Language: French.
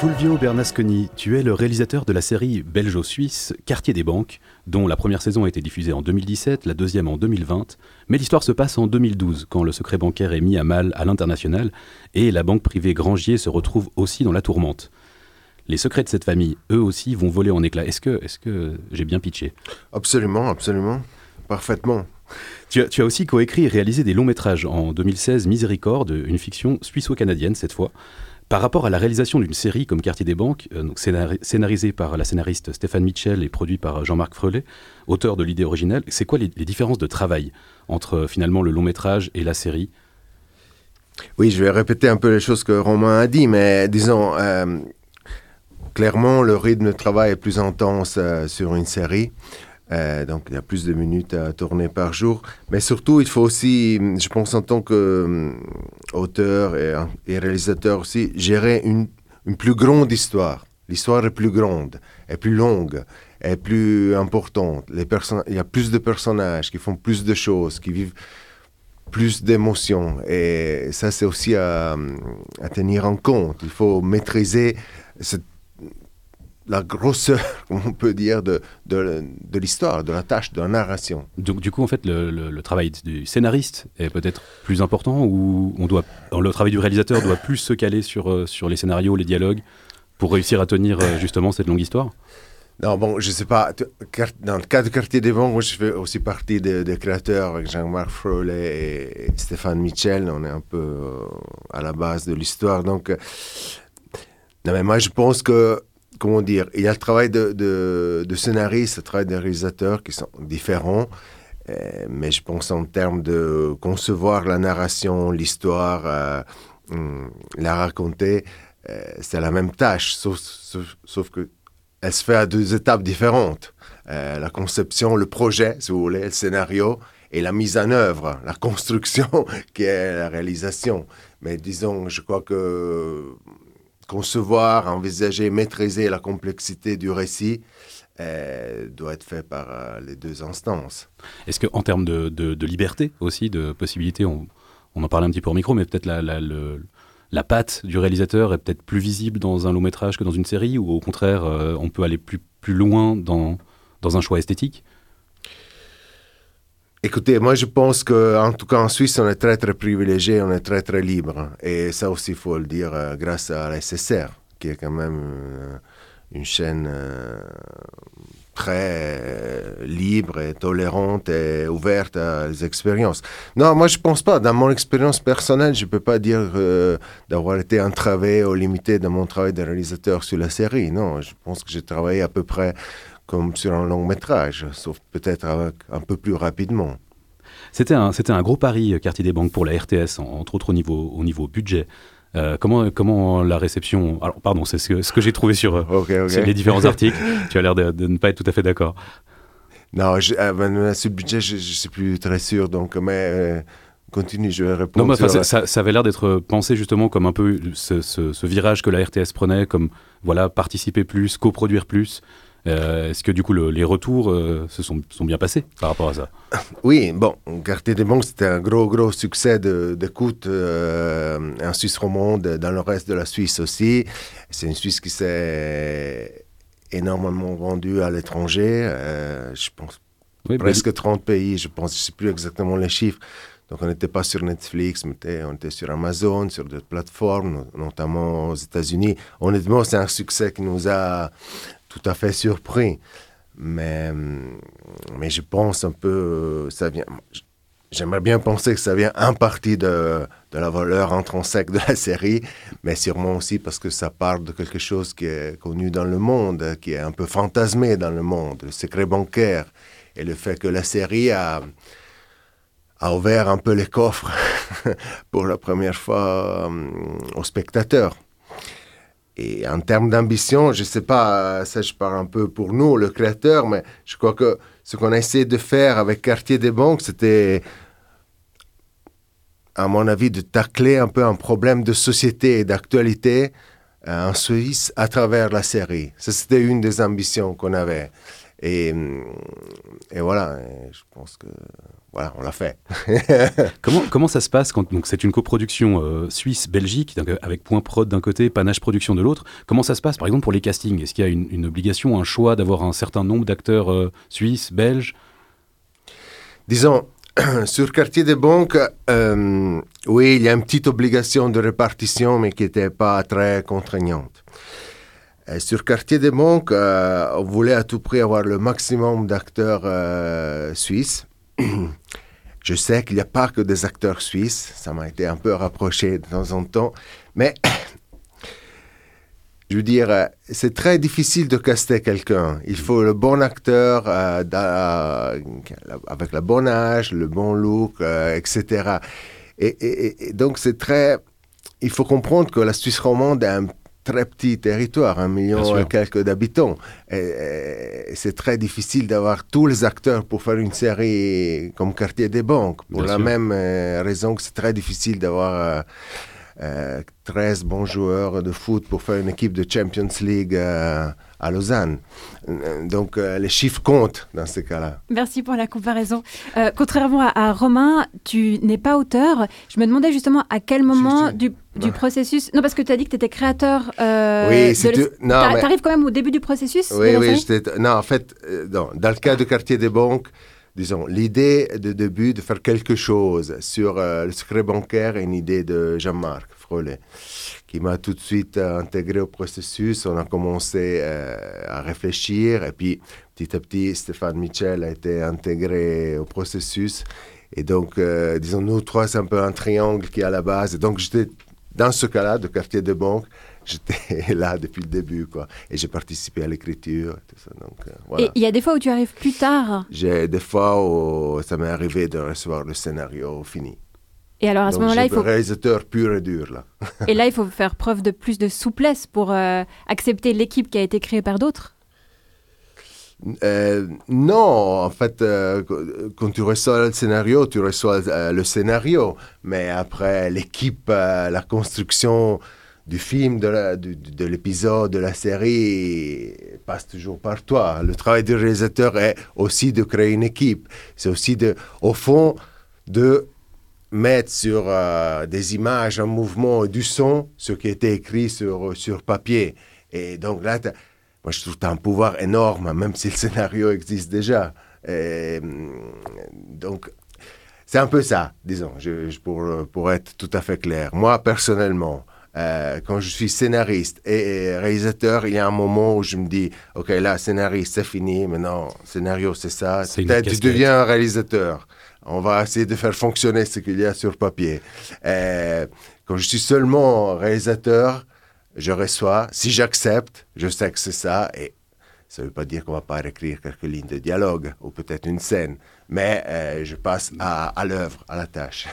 Fulvio Bernasconi, tu es le réalisateur de la série belgeo-suisse Quartier des banques, dont la première saison a été diffusée en 2017, la deuxième en 2020, mais l'histoire se passe en 2012, quand le secret bancaire est mis à mal à l'international et la banque privée Grangier se retrouve aussi dans la tourmente. Les secrets de cette famille, eux aussi, vont voler en éclats. Est-ce que, est que j'ai bien pitché? Absolument, absolument. Parfaitement. Tu as, tu as aussi coécrit et réalisé des longs métrages en 2016, Miséricorde, une fiction suisse-canadienne cette fois. Par rapport à la réalisation d'une série comme Quartier des banques, euh, scénarisée par la scénariste Stéphane Mitchell et produite par Jean-Marc Frelet, auteur de l'idée originelle, c'est quoi les, différences de travail entre euh, finalement le long métrage et la série? Oui, je vais répéter un peu les choses que Romain a dit, mais disons, euh, clairement, le rythme de travail est plus intense euh, sur une série. Euh, donc, il y a plus de minutes à tourner par jour. Mais surtout, il faut aussi, je pense, en tant qu'auteur et, et, réalisateur aussi, gérer une, plus grande histoire. L'histoire est plus grande, est plus longue, est plus importante. Il y a plus de personnages qui font plus de choses, qui vivent plus d'émotions. Et ça, c'est aussi à, à, tenir en compte. Il faut maîtriser cette la grosseur, on peut dire, de, de, de l'histoire, de la tâche, de la narration. Donc du coup, en fait, le, le, le travail du scénariste est peut-être plus important ou on doit, le travail du réalisateur doit plus se caler sur, euh, sur les scénarios, les dialogues, pour réussir à tenir euh, justement cette longue histoire? Non, bon, je sais pas. Dans le cas de Quartier des Bons, moi, je fais aussi partie des, créateurs avec Jean-Marc Frolet et Stéphane Michel. On est un peu euh, à la base de l'histoire. Donc, non, mais moi, je pense que comment dire, il y a le travail de, de, scénariste, le travail de réalisateur qui sont différents. Euh, mais je pense en termes de concevoir la narration, l'histoire, euh, hum, la raconter, euh, c'est la même tâche, sauf, sauf, sauf, que elle se fait à deux étapes différentes. La conception, le projet, si vous voulez, le scénario, et la mise en œuvre, la construction, qui est la réalisation. Mais disons, je crois que concevoir, envisager, maîtriser la complexité du récit euh, doit être fait par euh, les deux instances. Est-ce qu'en termes de, liberté aussi, de possibilités, on, en parlait un petit peu au micro, mais peut-être la, la, patte du réalisateur est peut-être plus visible dans un long métrage que dans une série, ou au contraire, euh, on peut aller plus, loin dans un choix esthétique? Écoutez, moi je pense qu'en tout cas en Suisse, on est très très privilégié, on est très très libre. Et ça aussi, il faut le dire, euh, grâce à la SSR, qui est quand même euh, une chaîne euh, très libre et tolérante et ouverte à les expériences. Non, moi je pense pas. Dans mon expérience personnelle, je peux pas dire d'avoir été entravé ou limité dans mon travail de réalisateur sur la série. Non, je pense que j'ai travaillé à peu près comme sur un long métrage, sauf peut-être un peu plus rapidement. C'était un, un gros pari, Quartier des Banques, pour la RTS, entre autres au niveau, au niveau budget. Euh, comment, comment la réception. Alors, pardon, c'est ce que, ce que j'ai trouvé sur, okay, okay. sur, les différents articles. tu as l'air de, de, ne pas être tout à fait d'accord. Non, je, euh, ben, ce budget, je ne suis plus très sûr. Donc, mais. Euh, continue, je vais répondre. Non, mais sur... ça, ça, avait l'air d'être pensé justement comme un peu ce, ce, ce, virage que la RTS prenait, comme voilà, participer plus, coproduire plus. Euh, Est-ce que du coup le, les retours euh, se sont, sont, bien passés par rapport à ça? Oui, bon, Quartier des Banques, c'était un gros, gros succès d'écoute euh, en Suisse romande, dans le reste de la Suisse aussi. C'est une Suisse qui s'est énormément vendue à l'étranger. Euh, je pense oui, presque mais... 30 pays, je pense, je ne sais plus exactement les chiffres. Donc on n'était pas sur Netflix, mais on était sur Amazon, sur d'autres plateformes, notamment aux États-Unis. Honnêtement, c'est un succès qui nous a tout à fait surpris. Mais, mais je pense un peu, ça vient. J'aimerais bien penser que ça vient en partie de, de, la valeur intrinsèque de la série, mais sûrement aussi parce que ça part de quelque chose qui est connu dans le monde, qui est un peu fantasmé dans le monde, le secret bancaire, et le fait que la série a, a ouvert un peu les coffres pour la première fois um, aux spectateurs. Et en termes d'ambition, je ne sais pas, ça je parle un peu pour nous, le créateur, mais je crois que ce qu'on a essayé de faire avec Quartier des Banques, c'était, à mon avis, de tacler un peu un problème de société et d'actualité euh, en Suisse à travers la série. Ça, c'était une des ambitions qu'on avait. Et, et voilà, je pense que voilà, on l'a fait. comment, comment ça se passe quand donc c'est une coproduction euh, suisse-belgique avec Point Prod d'un côté, Panache Production de l'autre Comment ça se passe par exemple pour les castings? Est-ce qu'il y a une, obligation, un choix d'avoir un certain nombre d'acteurs euh, suisses, belges? Disons, sur Quartier des Banques, euh, oui, il y a une petite obligation de répartition, mais qui n'était pas très contraignante. Sur Quartier des Banques, on voulait à tout prix avoir le maximum d'acteurs suisses. Je sais qu'il n'y a pas que des acteurs suisses, ça m'a été un peu rapproché de temps en temps, mais je veux dire, euh, c'est très difficile de caster quelqu'un. Il faut le bon acteur euh, avec le bon âge, le bon look, euh, etc. Et, et, donc c'est très... Il faut comprendre que la Suisse romande est un très petit territoire, un million et quelques d'habitants. c'est très difficile d'avoir tous les acteurs pour faire une série comme Quartier des Banques, pour la même euh, raison que c'est très difficile d'avoir 13 euh, euh, bons joueurs de foot pour faire une équipe de Champions League à Lausanne. Donc les chiffres comptent dans ce cas-là. Merci pour la comparaison. contrairement à, Romain, tu n'es pas auteur. Je me demandais justement à quel moment du du processus Non, parce que tu as dit que tu étais créateur. Euh, oui, si tu arrives quand même au début du processus Oui, oui. Non, en fait, euh, dans le cas du quartier des banques, disons, l'idée de début de faire quelque chose sur euh, le secret bancaire est une idée de Jean-Marc Frolet, qui m'a tout de suite intégré au processus. On a commencé à réfléchir, et puis petit à petit, Stéphane Michel a été intégré au processus. Et donc, disons, nous trois, c'est un peu un triangle qui est à la base. Et donc, j'étais dans ce cas-là, de quartier de banque, j'étais là depuis le début, quoi. Et j'ai participé à l'écriture, tout ça. Donc, euh, Et il y a des fois où tu arrives plus tard J'ai des fois où ça m'est arrivé de recevoir le scénario fini. Et alors à ce moment-là, il faut. réalisateur pur et dur, là. et là, il faut faire preuve de plus de souplesse pour euh, accepter l'équipe qui a été créée par d'autres? Euh, non, en fait, euh, quand tu reçois le scénario, tu reçois euh, le scénario, mais après l'équipe, la construction du film, de l'épisode, de, la série passe toujours par toi. Le travail du réalisateur est aussi de créer une équipe. C'est aussi, de, au fond, de mettre sur des images, un mouvement, du son, ce qui été écrit sur, sur papier. Et donc là, moi, je trouve que tu as un pouvoir énorme, même si le scénario existe déjà. donc, c'est un peu ça, disons, pour, pour être tout à fait clair. Moi, personnellement, euh, quand je suis scénariste et, réalisateur, il y a un moment où je me dis, OK, là, scénariste, c'est fini, maintenant, scénario, c'est ça. Peut-être tu deviens un réalisateur. On va essayer de faire fonctionner ce qu'il y a sur papier. Euh, quand je suis seulement réalisateur, je reçois, si j'accepte, je sais que c'est ça, et ça ne veut pas dire qu'on va pas écrire quelques lignes de dialogue ou peut-être une scène, mais euh, je passe à, à l'œuvre, à la tâche.